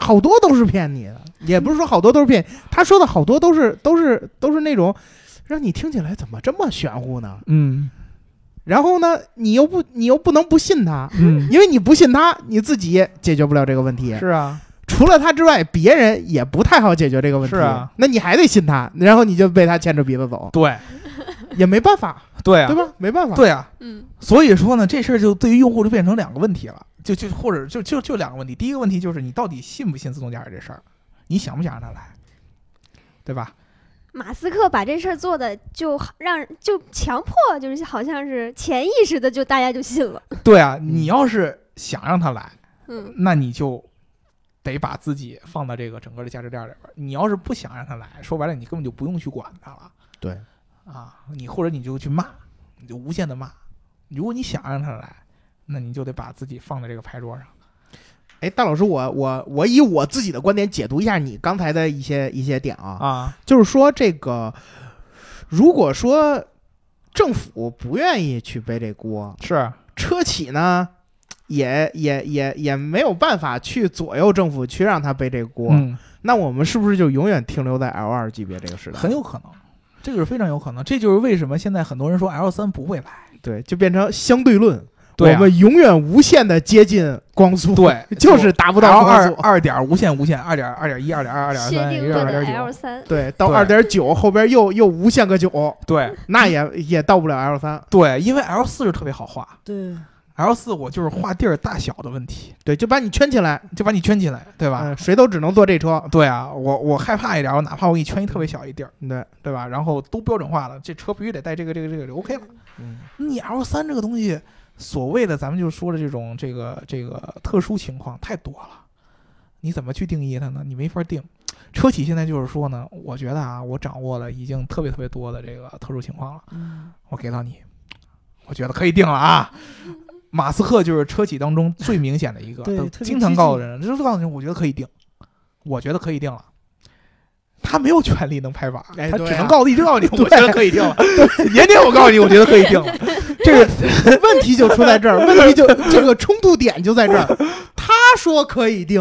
好多都是骗你的，也不是说好多都是骗，他说的好多都是都是都是那种让你听起来怎么这么玄乎呢？嗯然后呢，你又不你又不能不信他，嗯，因为你不信他，你自己解决不了这个问题。是啊，除了他之外，别人也不太好解决这个问题。是啊，那你还得信他，然后你就被他牵着鼻子走，对也没办法，对啊对，吧？没办法。对啊，嗯，所以说呢，这事儿就对于用户就变成两个问题了，就就或者就就就两个问题。第一个问题就是你到底信不信自动驾驶这事儿，你想不想让它来，对吧？马斯克把这事儿做的就让就强迫，就是好像是潜意识的就大家就信了。对啊，你要是想让它来，嗯，那你就得把自己放到这个整个的价值链里边儿。你要是不想让它来，说白了，你根本就不用去管它了对，啊。你或者你就去骂，你就无限的骂。如果你想让它来，那你就得把自己放在这个牌桌上。哎，大老师，我我我以我自己的观点解读一下你刚才的一些一些点啊，啊，就是说这个，如果说政府不愿意去背这锅，是车企呢，也也也也没有办法去左右政府去让他背这锅，嗯，那我们是不是就永远停留在 L 二级别这个时代？很有可能，这个是非常有可能。这就是为什么现在很多人说 L 三不会来。对，就变成相对论，对啊我们永远无限的接近光速，对 [LAUGHS] 就是达不到 L 光速。二二点无限无限，二点二点一，二点二，二点薛三，二点 L 九，三，对，到对二点九后边又又无限个九，对那也也到不了 L 三。对，因为 L 四是特别好画对，，L 四我就是画地儿大小的问题，对，就把你圈起来，就把你圈起来，对吧？嗯，谁都只能坐这车。对啊，我我害怕一点，我哪怕我给你圈一特别小一地儿，对，对吧？然后都标准化了，这车必须得带这个这个这个就 OK 了。嗯，你 L 三这个东西，所谓的咱们就说的这种这个这个特殊情况太多了，你怎么去定义它呢？你没法定。车企现在就是说呢，我觉得啊，我掌握了已经特别特别多的这个特殊情况了，嗯，我给到你，我觉得可以定了啊。[LAUGHS] 马斯克就是车企当中最明显的一个，经常告诉人，就是告诉你，我觉得可以定，我觉得可以定了。他没有权利能拍板，他只能告诉你，就告诉你，[LAUGHS] 我觉得可以定了。年年我告诉你，我觉得可以定了。这个 [LAUGHS] 问题就出在这儿，[LAUGHS] 问题就这个冲突点就在这儿。他说可以定，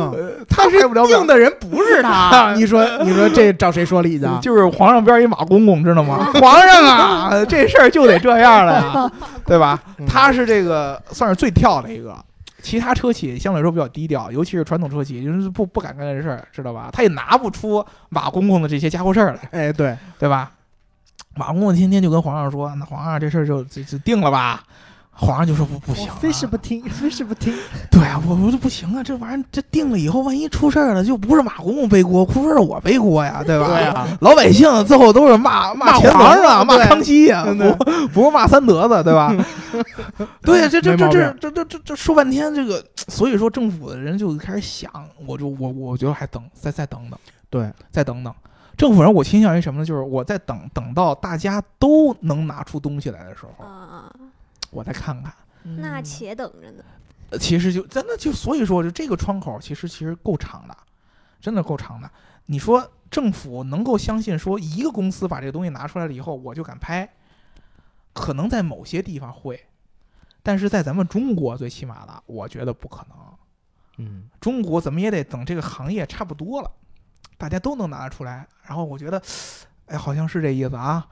他但是定的人不是他。[LAUGHS] 你说，你说这找谁说理去啊？就是皇上边一马公公，知道吗？皇上啊，这事儿就得这样了呀，对吧？嗯他是这个算是最跳的一个，其他车企相对来说比较低调，尤其是传统车企，就是不不敢干这事儿，知道吧？他也拿不出马公公的这些家伙事儿来，哎，对，对吧？马公公天天就跟皇上说：“那皇上这事儿就就就定了吧。”皇上就说：“不不行、啊，非是不听，非是不听。对啊，我我说不行啊，这玩意儿这定了以后，万一出事儿了，就不是马公公背锅，出事儿是我背锅呀，对吧？对啊，老百姓最后都是骂骂乾隆皇上骂康熙呀，不不是骂三德子，对吧？[LAUGHS] 对呀，这这这这这这这这说半天，这个所以说政府的人就开始想，我就我我觉得还等再再等等，对，再等等。政府人我倾向于什么呢？就是我在等等到大家都能拿出东西来的时候，啊，我再看看。那嗯且等着呢。呃其实就真的就所以说，就这个窗口其实其实够长的，真的够长的。你说政府能够相信说一个公司把这个东西拿出来了以后，我就敢拍，可能在某些地方会，但是在咱们中国最起码的，我觉得不可能。嗯，中国怎么也得等这个行业差不多了，大家都能拿得出来。然后我觉得，哎，好像是这意思啊，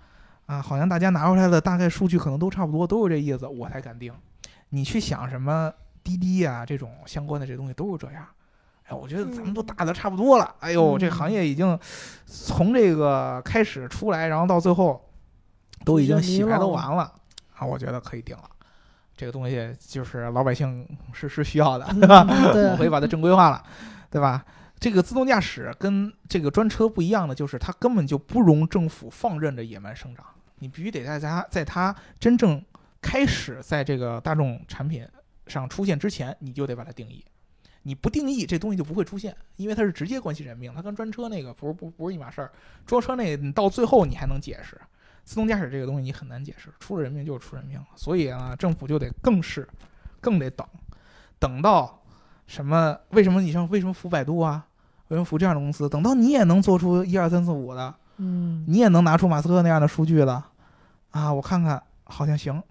啊，好像大家拿出来的大概数据可能都差不多，都是这意思，我才敢定。你去想什么滴滴呀、这种相关的这东西都是这样。哎，我觉得咱们都打的差不多了。哎呦，这行业已经从这个开始出来，然后到最后都已经洗牌都完了啊，我觉得可以定了。这个东西就是老百姓是是需要的，对吧？[LAUGHS] 我可以把它正规化了，对吧？这个自动驾驶跟这个专车不一样的，就是它根本就不容政府放任着野蛮生长，你必须得在它在它真正开始在这个大众产品上出现之前，你就得把它定义。你不定义，这东西就不会出现，因为它是直接关系人命，它跟专车那个不是不不是一码事儿。专车那个你到最后你还能解释，自动驾驶这个东西你很难解释，出了人命就是出人命了。所以啊，政府就得更是，更得等，等到什么？为什么你像为什么服百度啊？为什么服这样的公司？等到你也能做出一二三四五的，嗯，你也能拿出马斯克那样的数据了，啊，我看看好像行，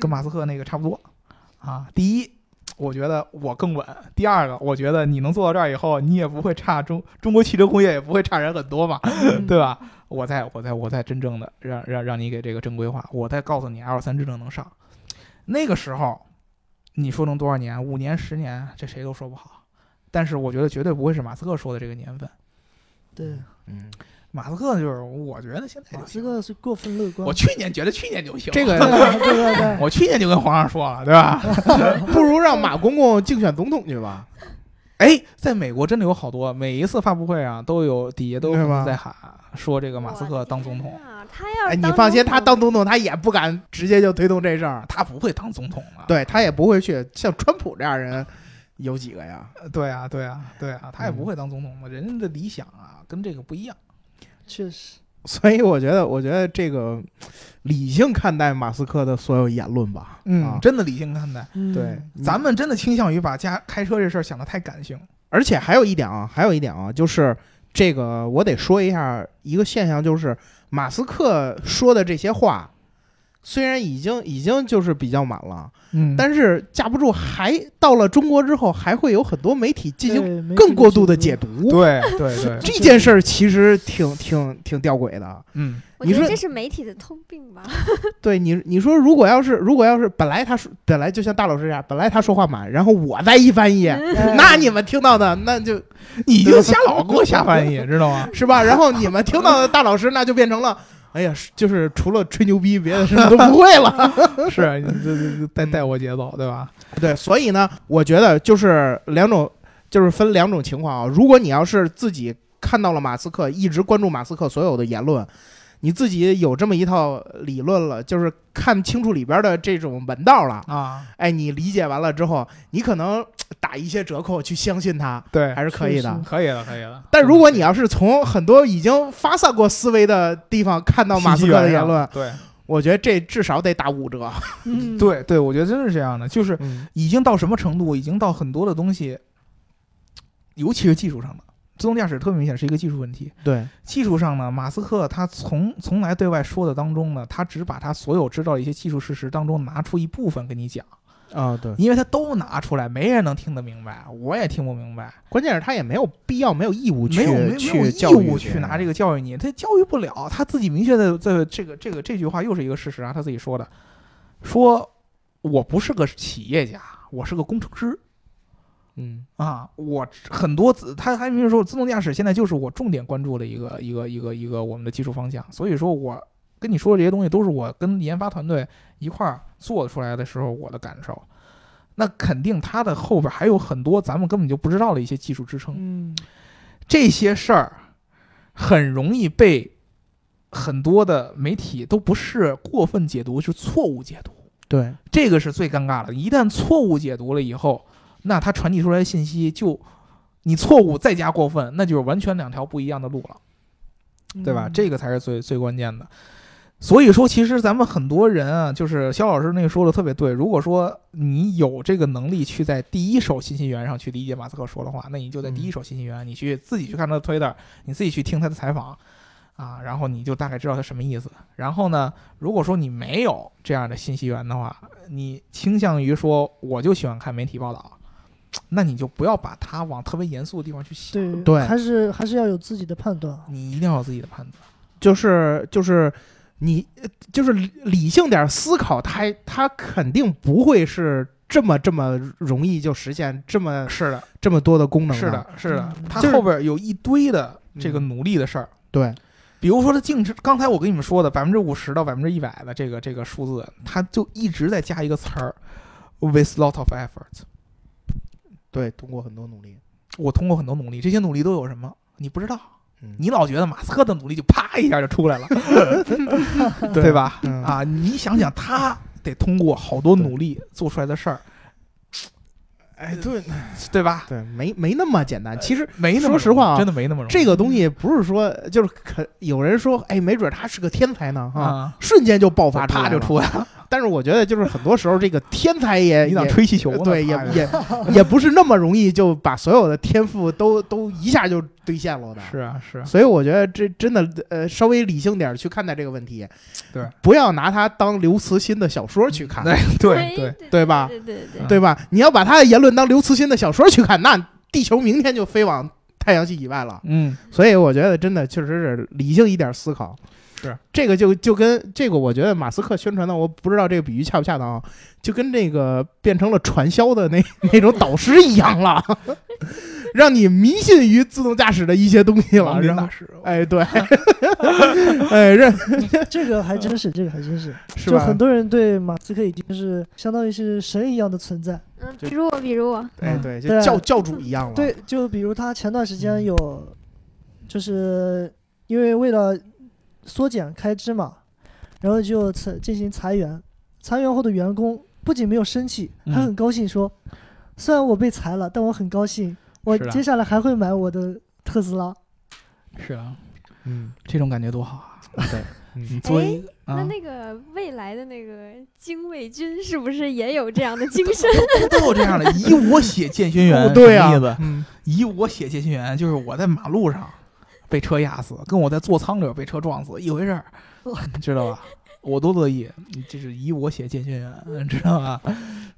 跟马斯克那个差不多，啊，第一。我觉得我更稳。第二个，我觉得你能做到这儿以后，你也不会差中中国汽车工业也不会差人很多嘛，嗯 [LAUGHS] 对吧？我再我再我再真正的让让让你给这个正规化，我再告诉你 L 三真正能上，那个时候你说能多少年？五年、十年，这谁都说不好。但是我觉得绝对不会是马斯克说的这个年份。对，嗯，马斯克就是，我觉得现在马斯克是过分乐观。我去年觉得去年就行，这个对对对对，我去年就跟皇上说了，对吧？[LAUGHS] 不如让马公公竞选总统去吧。哎，在美国真的有好多，每一次发布会啊，都有底下都有在喊说这个马斯克当总统，啊，他要哎，你放心，他当总统，他也不敢直接就推动这事儿，他不会当总统的。对他也不会去。像川普这样人有几个呀？呃 [LAUGHS] 对啊，对啊，对啊，他也不嗯会当总统的。人家的理想啊，跟这个不一样。确实，所以我觉得，我觉得这个理性看待马斯克的所有言论吧。啊，真的理性看待。嗯对，咱们真的倾向于把家开车这事儿想得太感性。而且还有一点啊，还有一点啊，就是这个我得说一下一个现象，就是马斯克说的这些话，虽然已经已经就是比较满了，嗯但是架不住还到了中国之后，还会有很多媒体进行更过度的解读。读。对对 [LAUGHS] 对，这件事儿其实挺挺挺吊诡的。嗯，你说我觉得这是媒体的通病吧。[LAUGHS] 对你，你说如果要是如果要是本来他说本来就像大老师这样，本来他说话满，然后我再一翻译，[LAUGHS] 哎那你们听到的那就你就瞎老给我瞎翻译，知道吗？是吧？然后你们听到的大老师那就变成了，哎呀，是就是除了吹牛逼，别的什么都不会了。[LAUGHS] 是，你这这这带带我节奏，对吧？对，所以呢，我觉得就是两种，就是分两种情况啊。如果你要是自己看到了马斯克，一直关注马斯克所有的言论，你自己有这么一套理论了，就是看清楚里边的这种门道了。啊，哎，你理解完了之后，你可能打一些折扣去相信他，对，还是可以的是。可以了，可以了。但如果你要是从很多已经发散过思维的地方看到马斯克的言论，对我觉得这至少得打五折。嗯，[LAUGHS] 对对，我觉得真是这样的，就是嗯已经到什么程度，已经到很多的东西，尤其是技术上的自动驾驶，特别明显是一个技术问题。对，技术上呢，马斯克他从从来对外说的当中呢，他只把他所有知道的一些技术事实当中拿出一部分跟你讲，啊，对，因为他都拿出来，没人能听得明白，我也听不明白，关键是他也没有必要，没有义务去没有没有义务去拿这个教育你，他教育不了，他自己明确的在这个这个这句话又是一个事实啊，他自己说的，说我不是个企业家，我是个工程师。嗯啊，我很多自他还明确说，自动驾驶现在就是我重点关注的一个一个一个一个我们的技术方向。所以说我跟你说的这些东西，都是我跟研发团队一块儿做出来的时候我的感受。那肯定它的后边还有很多咱们根本就不知道的一些技术支撑，嗯，这些事儿很容易被很多的媒体都不是过分解读，是错误解读。对，这个是最尴尬的。一旦错误解读了以后，那它传递出来的信息就，你错误再加过分，那就是完全两条不一样的路了，对吧？嗯这个才是最最关键的。所以说，其实咱们很多人啊，就是肖老师那个说的特别对。如果说你有这个能力去在第一手信息源上去理解马斯克说的话，那你就在第一手信息源，你去自己去看他的推特，你自己去听他的采访，啊，然后你就大概知道他什么意思。然后呢，如果说你没有这样的信息源的话，你倾向于说我就喜欢看媒体报道，[TSK] 那你就不要把它往特别严肃的地方去想，对对还是还是要有自己的判断。你一定要有自己的判断。就是就是你就是理理性点思考，他他肯定不会是这么这么容易就实现这么是的，这么多的功能呢？是的，是的，嗯他后边有一堆的这个嗯努力的事儿。对，比如说它净值，刚才我跟你们说的百分之五十到百分之一百的这个这个数字，它就一直在加一个词儿，with lot of effort。对，通过很多努力，我通过很多努力，这些努力都有什么？你不知道，嗯，你老觉得马斯克的努力就啪一下就出来了，[LAUGHS] 对吧？嗯啊，你想想，他得通过好多努力做出来的事儿，哎，对对吧？对，没没那么简单。其实没那么说实话啊真的没那么容易。这个东西不是说就是可有人说，哎，没准他是个天才呢，哈，啊，瞬间就爆发啪就出来了，[LAUGHS] 但是我觉得就是很多时候这个天才也 [LAUGHS] 你当也吹气球呢？对，也也 [LAUGHS] 也不是那么容易就把所有的天赋都都一下就兑现了的。是啊是啊，所以我觉得这真的呃，稍微理性点儿去看待这个问题，对，不要拿它当刘慈欣的小说去看，对 [LAUGHS] 对对，对对吧对对对嗯对吧？你要把他的言论当刘慈欣的小说去看，那地球明天就飞往太阳系以外了。嗯，所以我觉得真的确实是理性一点思考。是这个就就跟这个，我觉得马斯克宣传的，我不知道这个比喻恰不恰当啊，就跟那个变成了传销的那 [LAUGHS] 那种导师一样了，让你迷信于自动驾驶的一些东西了。然后王林大，师，哎，对，[LAUGHS] 哎，让 [LAUGHS] 这个还真是，这个还真是，是就很？多人对马斯克已经是相当于是神一样的存在。嗯，比如我，比如我，哎，对，就教教主一样了。对，就比如他前段时嗯间有，就是因为为了缩减开支嘛，然后就裁进行裁员，裁员后的员工不仅没有生气，还嗯很高兴说，虽然我被裁了，但我很高兴，我接下来还会买我的特斯拉。是啊，嗯，这种感觉多好啊！对，[LAUGHS] 你嗯，那那个未来的那个精卫军是不是也有这样的精神？都有这样的，以我血见轩辕，哦对啊。意思？嗯，以我血见轩辕，就是我在马路上被车压死，跟我在座舱里边被车撞死一回事儿，[LAUGHS] 知道吧？我都乐意，这是以我血见轩辕，知道吧？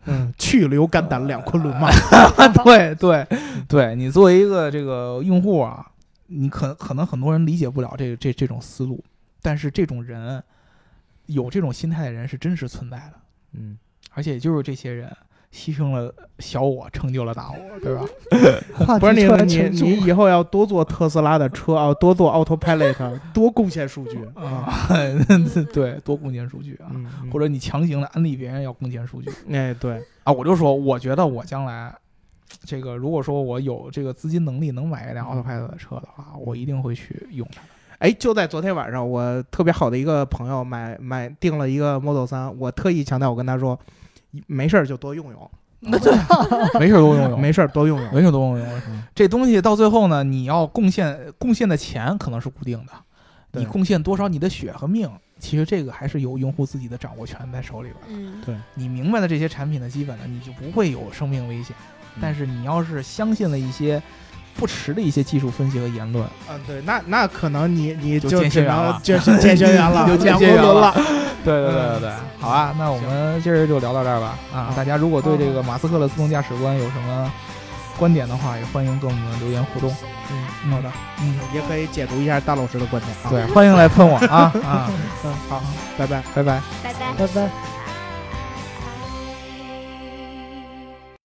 嗯，去留肝胆两昆仑嘛。[LAUGHS] [LAUGHS] 对对对，你作为一个这个用户啊，你可可能很多人理解不了这这这种思路，但是这种人有这种心态的人是真实存在的，嗯，而且就是这些人牺牲了小我，成就了大我，[LAUGHS] 对吧？不是你你你以后要多做特斯拉的车 [LAUGHS] 啊，多做 Autopilot，多贡献数据。啊，[LAUGHS] 对，多贡献数据啊，或者你强行的安利别人要贡献数据。哎，对，啊，我就说，我觉得我将来。这个如果说我有这个资金能力能买一辆 Autopilot 的车的话，我一定会去用它。哎，就在昨天晚上，我特别好的一个朋友买买订了一个 Model 三我特意强调，我跟他说，没事儿就多用用，[LAUGHS] 没事儿多用用，[LAUGHS] 没事儿多用用。没事儿多用用。嗯这东西到最后呢，你要贡献贡献的钱可能是固定的，你贡献多少你的血和命，其实这个还是有用户自己的掌握权在手里边。嗯，你明白了这些产品的基本呢，你就不会有生命危险。嗯但是你要是相信了一些不实的一些技术分析和言论，嗯，对，那那可能你你就就只能就是见学员了，[LAUGHS] 就见学员了。[LAUGHS] 对对对对对，好啊，那我们今儿就聊到这儿吧。啊，大家如果对这个马斯克的自动驾驶观有什么观点的话，也欢迎跟我们留言互动。嗯，好的，嗯，也可以解读一下大老师的观点啊。对，欢迎来喷我啊啊，[LAUGHS] 嗯，好，拜拜。拜拜。拜拜。拜拜。